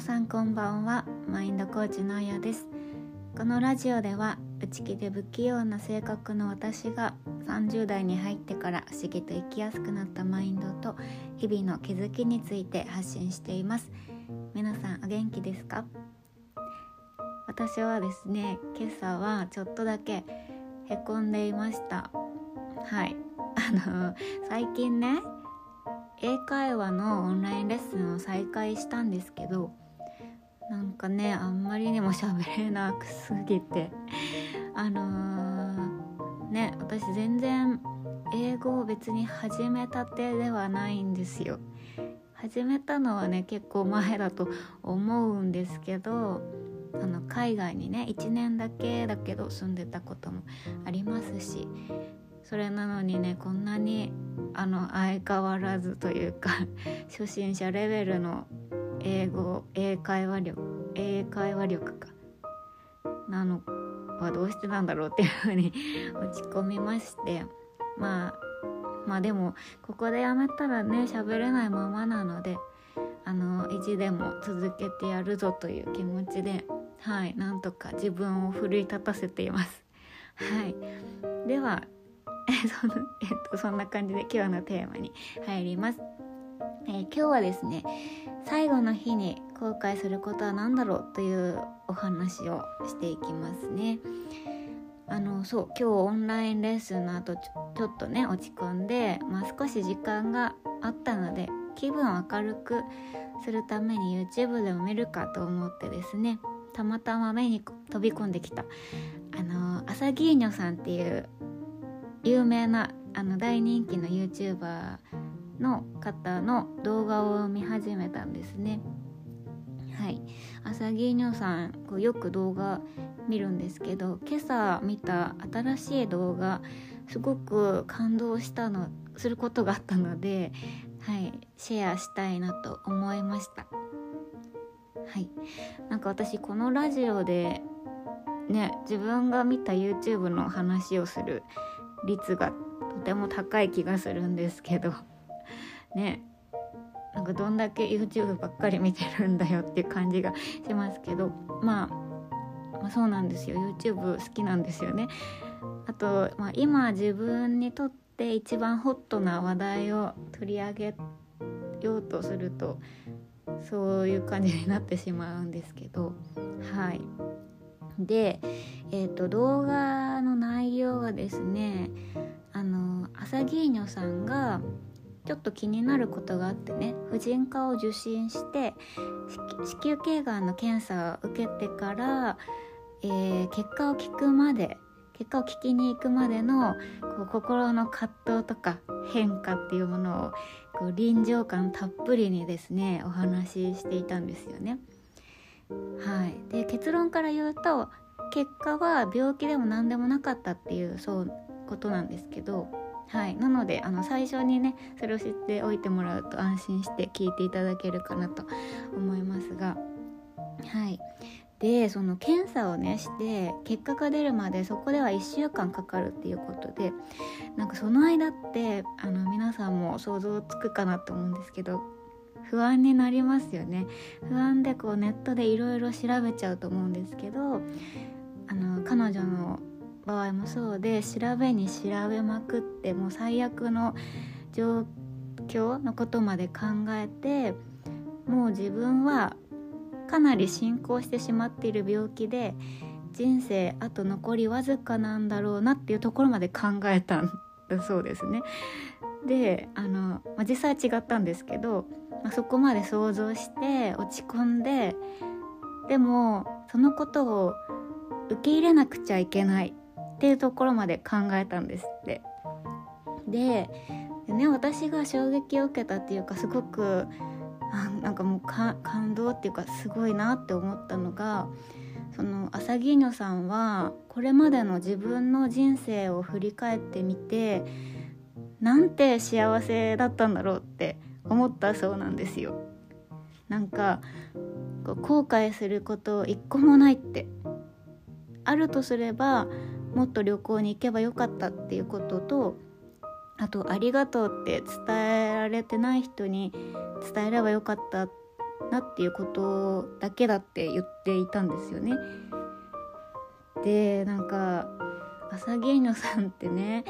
さんこんばんは。マインドコーチのあやです。このラジオでは内気で不器用な性格の私が30代に入ってから不思議と生きやすくなったマインドと日々の気づきについて発信しています。皆さんお元気ですか？私はですね今朝はちょっとだけへこんでいました。はい。あの最近ね英会話のオンラインレッスンを再開したんですけどかねあんまりにも喋れなくすぎて。あのー、ね私全然英語を別に始めたてではないんですよ。始めたのはね結構前だと思うんですけどあの海外にね1年だけだけど住んでたこともありますしそれなのにねこんなにあの相変わらずというか初心者レベルの英語英会話力英会話力か。なのはどうしてなんだろうっていうふうに 落ち込みまして。まあまあでもここでやめたらね喋れないままなのであの意地でも続けてやるぞという気持ちではいなんとか自分を奮い立たせています。はい。では そのえっと、そんな感じで今日のテーマに入ります、えー、今日はですね最後の日に後悔することは何だろうというお話をしていきますね。あのそう今日オンラインレッスンの後ちょちょっとね落ち込んで、まあ、少し時間があったので気分を明るくするために YouTube でも見るかと思ってですねたまたま目に飛び込んできたあのアサギーニョさんっていう有名なあの大人気の YouTuber の方の動画を見始めたんですね。はい。朝木ニョさんこうよく動画見るんですけど今朝見た新しい動画すごく感動したのすることがあったのではい。シェアしたいなと思いました。はい。なんか私このラジオでね自分が見た YouTube の話をする率がとても高い気がするんですけど。ねなんかどんだけ YouTube ばっかり見てるんだよっていう感じがしますけど、まあ、まあそうなんですよ。YouTube 好きなんですよね。あと、まあ、今自分にとって一番ホットな話題を取り上げようとするとそういう感じになってしまうんですけど。はい。で、えーと、動画の内容はですねあのアサギーニョさんがちょっと気になることがあってね婦人科を受診して子宮頸がんの検査を受けてから、えー、結果を聞くまで結果を聞きに行くまでのこう心の葛藤とか変化っていうものをこう臨場感たっぷりにですねお話ししていたんですよね。はい、で結論から言うと結果は病気でも何でもなかったっていうそうことなんですけど、はい、なのであの最初にねそれを知っておいてもらうと安心して聞いていただけるかなと思いますが。はい。でその検査をねして結果が出るまでそこでは1週間かかるっていうことでなんかその間ってあの皆さんも想像つくかなと思うんですけど不安になりますよね。不安でこうネットでいろいろ調べちゃうと思うんですけどあの彼女の場合もそうで調べに調べまくってもう最悪の状況のことまで考えてもう自分はかなり進行してしまっている病気で人生あと残りわずかなんだろうなっていうところまで考えたんだそうですね。であの、まあ、実際は違ったんですけどまあ、そこまで想像して落ち込んででもそのことを受け入れなくちゃいけないっていうところまで考えたんですって。でね私が衝撃を受けたっていうかすごくあなんかもう感動っていうかすごいなって思ったのがそのアサギーニョさんはこれまでの自分の人生を振り返ってみてなんて幸せだったんだろうって思ったそうなんですよ。なんか後悔すること一個もないって。あるとすればもっと旅行に行けばよかったっていうこととあと「ありがとう」って伝えられてない人に伝えればよかったなっていうことだけだって言っていたんですよね。でなんか朝芸女さんってね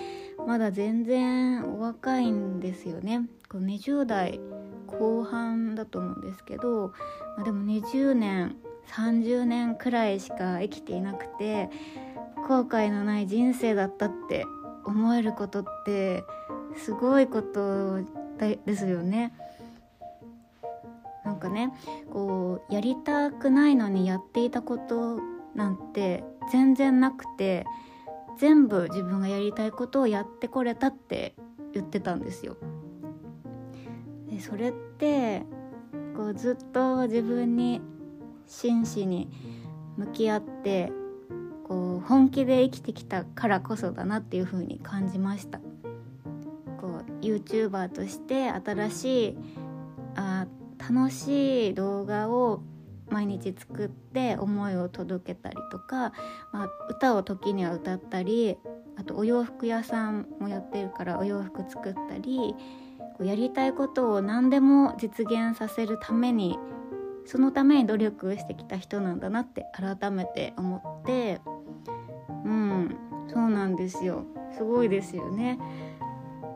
まだ全然お若いんですよね。こう20代後半だと思うんですけど、まあ、でも20年30年くらいしか生きていなくて後悔のない人生だったって思えることってすごいことですよね。なんかねこうやりたくないのにやっていたことなんて全然なくて全部自分がやりたいことをやってこれたって言ってたんですよ。でそれってこうずっと自分に真摯に向き合ってこう本気で生きてきたからこそだなっていう風に感じました。こう YouTuber として新しいあ楽しい動画を毎日作って思いを届けたりとか、まあ、歌を時には歌ったりあとお洋服屋さんもやってるからお洋服作ったりこうやりたいことを何でも実現させるためにそのために努力してきた人なんだなって改めて思ってうんそうなんですよすごいですよね。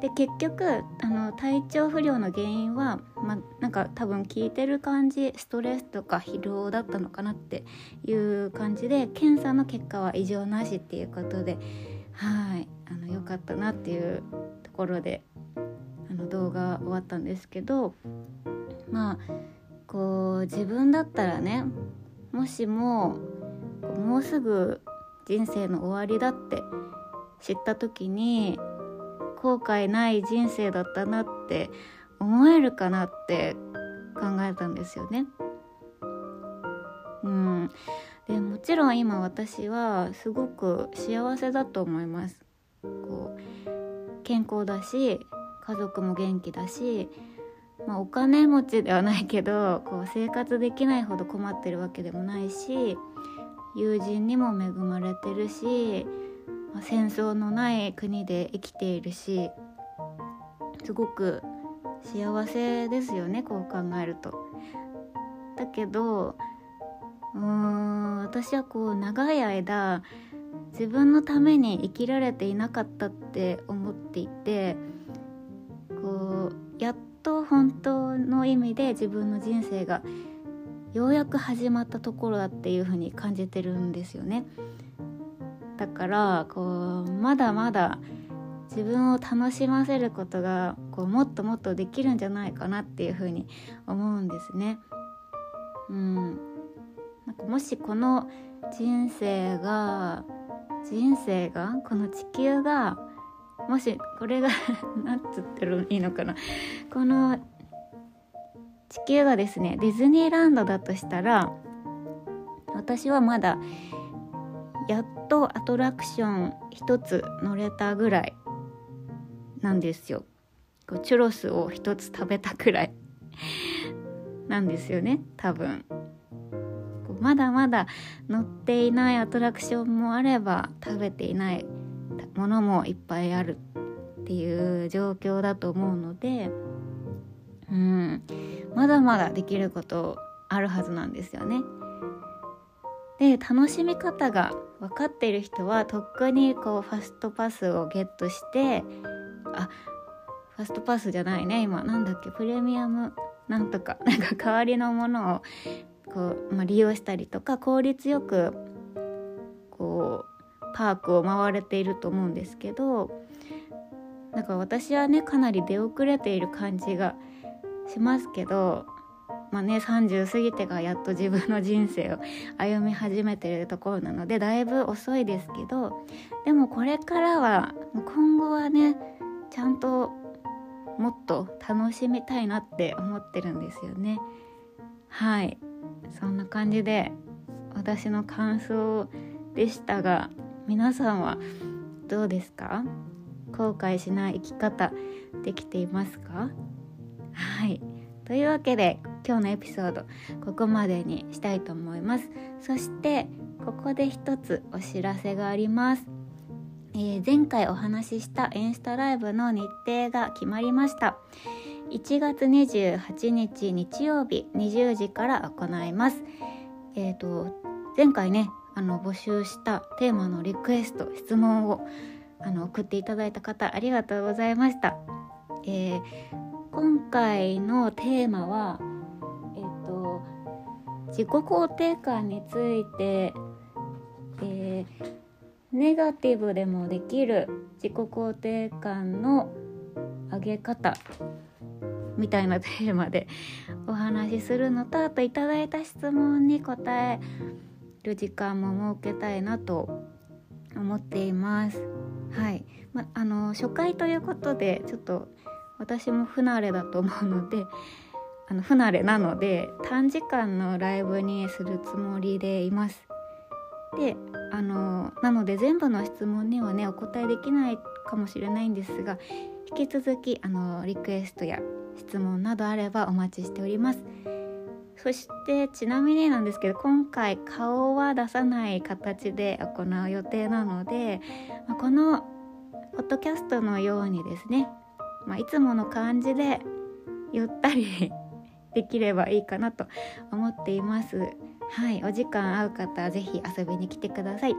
で結局あの体調不良の原因は、まなんか多分聞いてる感じストレスとか疲労だったのかなっていう感じで検査の結果は異常なしっていうことではいあのよかったなっていうところであの動画終わったんですけどまあこう自分だったらねもしももうすぐ人生の終わりだって知った時に後悔ない人生だったなって思えるかなって考えたんですよね。うん、でもちろん今私はすごく幸せだと思います。こう健康だし家族も元気だし、まあ、お金持ちではないけどこう生活できないほど困ってるわけでもないし友人にも恵まれてるし戦争のない国で生きているしすごく幸せですよねこう考えると。だけどうーん私はこう長い間自分のために生きられていなかったって思っていてこうやっと本当の意味で自分の人生がようやく始まったところだっていう風に感じてるんですよね。だからこうまだまだ自分を楽しませることがこうもっともっとできるんじゃないかなっていうふうに思うんですね。うん、なんかもしこの人生が人生がこの地球がもしこれが 何つってるのいいのかなこの地球がですねディズニーランドだとしたら私はまだやっとアトラクション1つ乗れたぐらいなんですよ。こうチュロスを1つ食べたくらい なんですよね多分。まだまだ乗っていないアトラクションもあれば食べていないものもいっぱいあるっていう状況だと思うのでうん。まだまだできることあるはずなんですよね。で楽しみ方が分かっている人はとっくにこうファストパスをゲットしてあファストパスじゃないね。今なんだっけ？プレミアムなんとか。なんか代わりのものをこう、まあ、利用したりとか効率よくこうパークを回れていると思うんですけどだか私はねかなり出遅れている感じがしますけどまあね30過ぎてからやっと自分の人生を 歩み始めてるところなのでだいぶ遅いですけどでもこれからは今後はねちゃんともっと楽しみたいなって思ってるんですよね。はい。そんな感じで私の感想でしたが皆さんはどうですか？後悔しない生き方できていますか？はい。というわけで今日のエピソードここまでにしたいと思います。そしてここで一つお知らせがあります、えー、前回お話ししたインスタライブの日程が決まりました。1月28日日曜日20時から行います。えっ、ー、と前回ねあの募集したテーマのリクエスト質問をあの送っていただいた方ありがとうございました、えー、今回のテーマはえっ、と自己肯定感について、えー、ネガティブでもできる自己肯定感の上げ方みたいなテーマでお話しするのとあといただいた質問に答える時間も設けたいなと思っています。はい、まあの初回ということでちょっと私も不慣れだと思うので あの不慣れなので短時間のライブにするつもりでいます。であのなので全部の質問にはねお答えできないかもしれないんですが引き続きあのリクエストや質問などあればお待ちしております。そしてちなみになんですけど今回顔は出さない形で行う予定なので、このポッドキャストのようにですね、まあ、いつもの感じで ゆったり できればいいかなと思っています。はい、お時間合う方はぜひ遊びに来てください。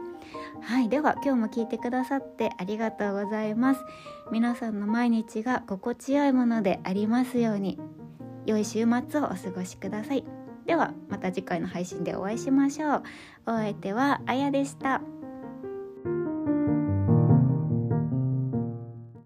はい、では今日も聞いてくださってありがとうございます。皆さんの毎日が心地よいものでありますように。良い週末をお過ごしください。ではまた次回の配信でお会いしましょう。お相手はあやでした。